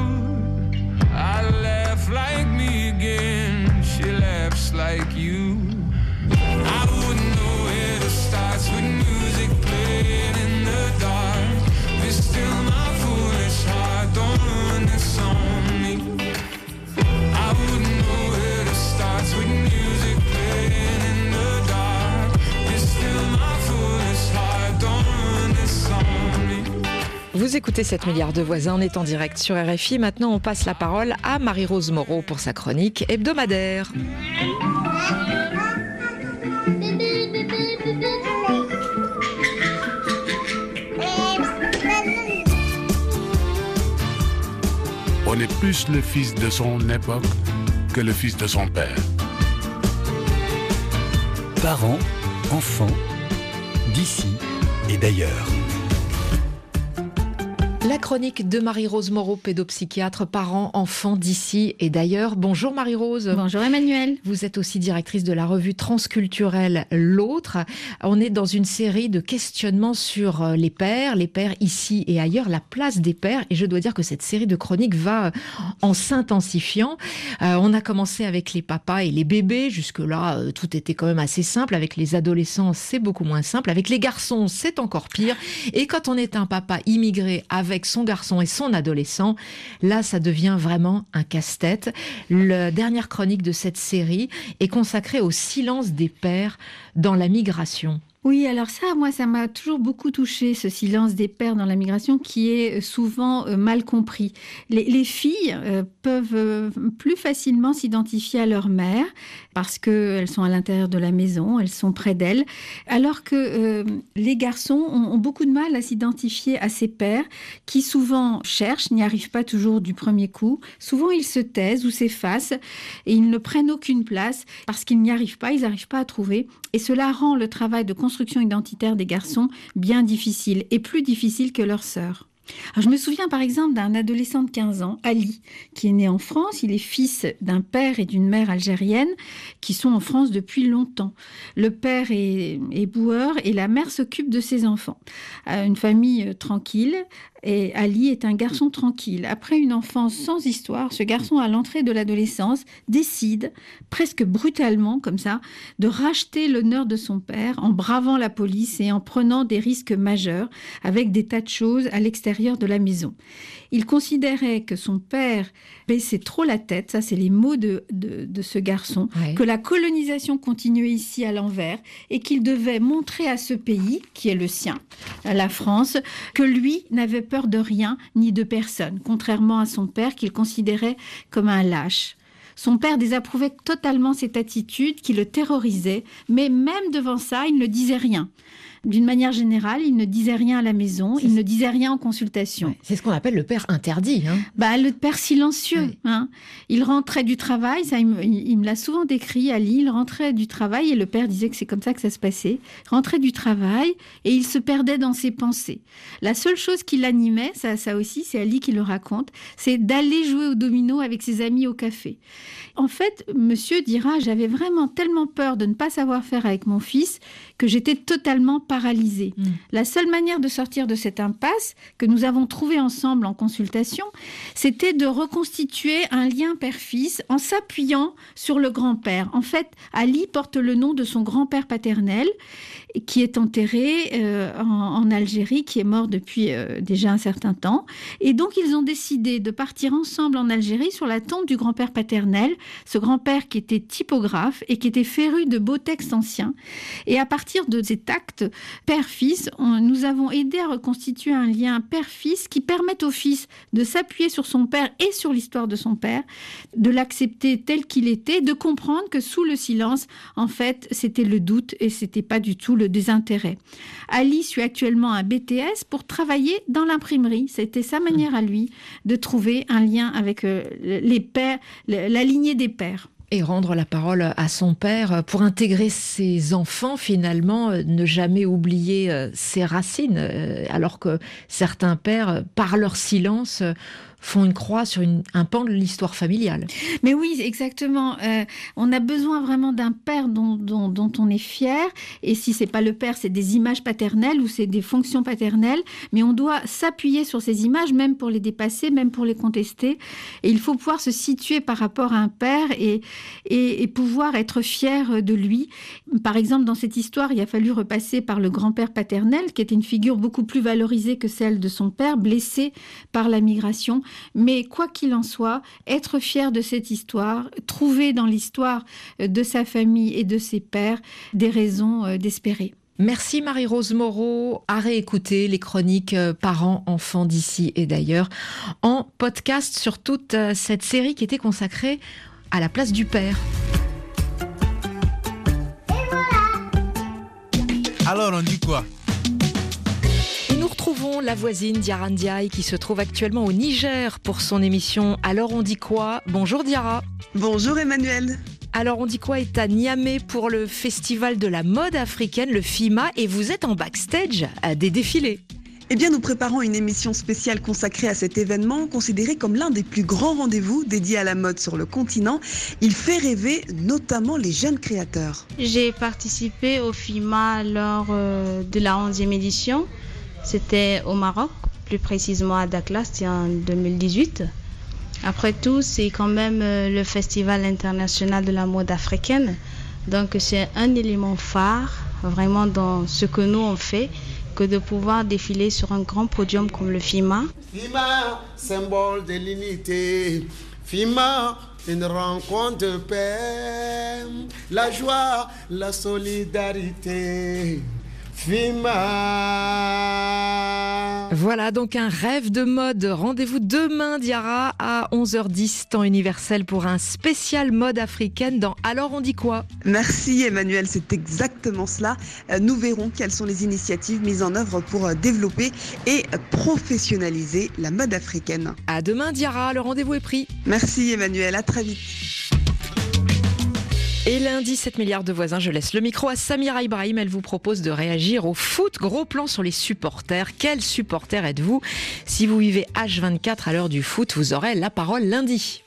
I laugh like me again, she laughs like you. Vous écoutez 7 milliards de voisins, on est en direct sur RFI. Maintenant, on passe la parole à Marie-Rose Moreau pour sa chronique hebdomadaire. On est plus le fils de son époque que le fils de son père. Parents, enfants, d'ici et d'ailleurs. La chronique de Marie-Rose Moreau, pédopsychiatre, parents, enfants d'ici et d'ailleurs. Bonjour Marie-Rose. Bonjour Emmanuel. Vous êtes aussi directrice de la revue transculturelle L'autre. On est dans une série de questionnements sur euh, les pères, les pères ici et ailleurs, la place des pères. Et je dois dire que cette série de chroniques va euh, en s'intensifiant. Euh, on a commencé avec les papas et les bébés. Jusque-là, tout était quand même assez simple. Avec les adolescents, c'est beaucoup moins simple. Avec les garçons, c'est encore pire. Et quand on est un papa immigré avec son garçon et son adolescent, là, ça devient vraiment un casse-tête. La dernière chronique de cette série est consacrée au silence des pères dans la migration. Oui, alors ça, moi, ça m'a toujours beaucoup touché, ce silence des pères dans la migration qui est souvent euh, mal compris. Les, filles euh, peuvent euh, plus facilement s'identifier à leur mère parce qu'elles sont à l'intérieur de la maison, elles sont près d'elles, alors que les garçons ont, beaucoup de mal à s'identifier à ces pères qui souvent cherchent, n'y arrivent pas toujours du premier coup. Souvent, ils se taisent ou s'effacent et ils ne prennent aucune place parce qu'ils n'y arrivent pas, ils n'arrivent pas à trouver. Et cela rend le travail de construction identitaire des garçons bien difficile et plus difficile que leurs sœurs. je me souviens par exemple d'un adolescent de 15 ans, Ali, qui est né en France. Il est fils d'un père et d'une mère algérienne qui sont en France depuis longtemps. Le père est, est boueur et la mère s'occupe de ses enfants. Euh, une famille euh, tranquille, et Ali est un garçon tranquille. Après une enfance sans histoire, ce garçon, à l'entrée de l'adolescence, décide, presque brutalement comme ça, de racheter l'honneur de son père en bravant la police et en prenant des risques majeurs avec des tas de choses à l'extérieur de la maison. Il considérait que son père baissait trop la tête, ça c'est les mots de, de, ce garçon, que la colonisation continuait ici à l'envers et qu'il devait montrer à ce pays, qui est le sien, la France, que lui n'avait peur de rien ni de personne, contrairement à son père qu'il considérait comme un lâche. Son père désapprouvait totalement cette attitude qui le terrorisait, mais même devant ça, il ne disait rien. D'une manière générale, il ne disait rien à la maison, il ne disait rien en consultation. c'est ce qu'on appelle le père interdit. Hein. Bah, le père silencieux. Hein. Il rentrait du travail, ça, il me, l'a souvent décrit, Ali, il rentrait du travail et le père disait que c'est comme ça que ça se passait. Il rentrait du travail et il se perdait dans ses pensées. La seule chose qui l'animait, ça, ça aussi, c'est Ali qui le raconte, c'est d'aller jouer au domino avec ses amis au café. En fait, monsieur dira, j'avais vraiment tellement peur de ne pas savoir faire avec mon fils que j'étais totalement Mm. La seule manière de sortir de cette impasse que nous avons trouvée ensemble en consultation, c'était de reconstituer un lien père-fils en s'appuyant sur le grand-père. En fait, Ali porte le nom de son grand-père paternel qui est enterré euh, en, Algérie, qui est mort depuis euh, déjà un certain temps. Et donc, ils ont décidé de partir ensemble en Algérie sur la tombe du grand-père paternel, ce grand-père qui était typographe et qui était féru de beaux textes anciens. Et à partir de cet acte père-fils, nous avons aidé à reconstituer un lien père-fils qui permette au fils de s'appuyer sur son père et sur l'histoire de son père, de l'accepter tel qu'il était, de comprendre que sous le silence, en fait, c'était le doute et c'était pas du tout le désintérêt. Ali suit actuellement un BTS pour travailler dans l'imprimerie. C'était sa manière à lui de trouver un lien avec euh, les pères, la lignée des pères et rendre la parole à son père pour intégrer ses enfants finalement, euh, ne jamais oublier euh, ses racines, alors que certains pères, par leur silence, font une croix sur un pan de l'histoire familiale. Mais oui, exactement. Euh, on a besoin vraiment d'un père dont, on est fier. Et si c'est pas le père, c'est des images paternelles ou c'est des fonctions paternelles. Mais on doit s'appuyer sur ces images, même pour les dépasser, même pour les contester. Et il faut pouvoir se situer par rapport à un père et, et, pouvoir être fier de lui. Par exemple, dans cette histoire, il a fallu repasser par le grand-père paternel, qui était une figure beaucoup plus valorisée que celle de son père, blessé par la migration. Mais quoi qu'il en soit, être fier de cette histoire, trouver dans l'histoire de sa famille et de ses pères des raisons euh, d'espérer. Merci Marie-Rose Moreau. À réécouter les chroniques euh, parents-enfants d'ici et d'ailleurs en podcast sur toute euh, cette série qui était consacrée à la place du père. Alors on dit quoi? Retrouvons la voisine Diara Ndiaye qui se trouve actuellement au Niger pour son émission Alors on dit quoi? Bonjour Diara. Bonjour Emmanuel. Alors on dit quoi est à Niamey pour le festival de la mode africaine, le FIMA, et vous êtes en backstage à des défilés. Eh bien, nous préparons une émission spéciale consacrée à cet événement, considéré comme l'un des plus grands rendez-vous dédiés à la mode sur le continent. Il fait rêver notamment les jeunes créateurs. J'ai participé au FIMA lors euh, de la 11e édition. C'était au Maroc, plus précisément à Dakar, c'était en 2018. Après tout, c'est quand même euh, le Festival international de la mode africaine. Donc c'est un élément phare vraiment dans ce que nous on fait que de pouvoir défiler sur un grand podium comme le FIMA. FIMA, symbole de l'unité. FIMA, une rencontre de paix, la joie, la solidarité. Voilà donc un rêve de mode. Rendez-vous demain, Diara, à 11h10, temps universel, pour un spécial mode africaine dans Alors on dit quoi? Merci Emmanuel, c'est exactement cela. Euh, nous verrons quelles sont les initiatives mises en œuvre pour euh, développer et professionnaliser la mode africaine. À demain, Diara, le rendez-vous est pris. Merci Emmanuel, à très vite. Et lundi, 7 milliards de voisins, je laisse le micro à Samira Ibrahim. Elle vous propose de réagir au foot. Gros plan sur les supporters. Quel supporter êtes-vous? Si vous vivez H24 à l'heure du foot, vous aurez la parole lundi.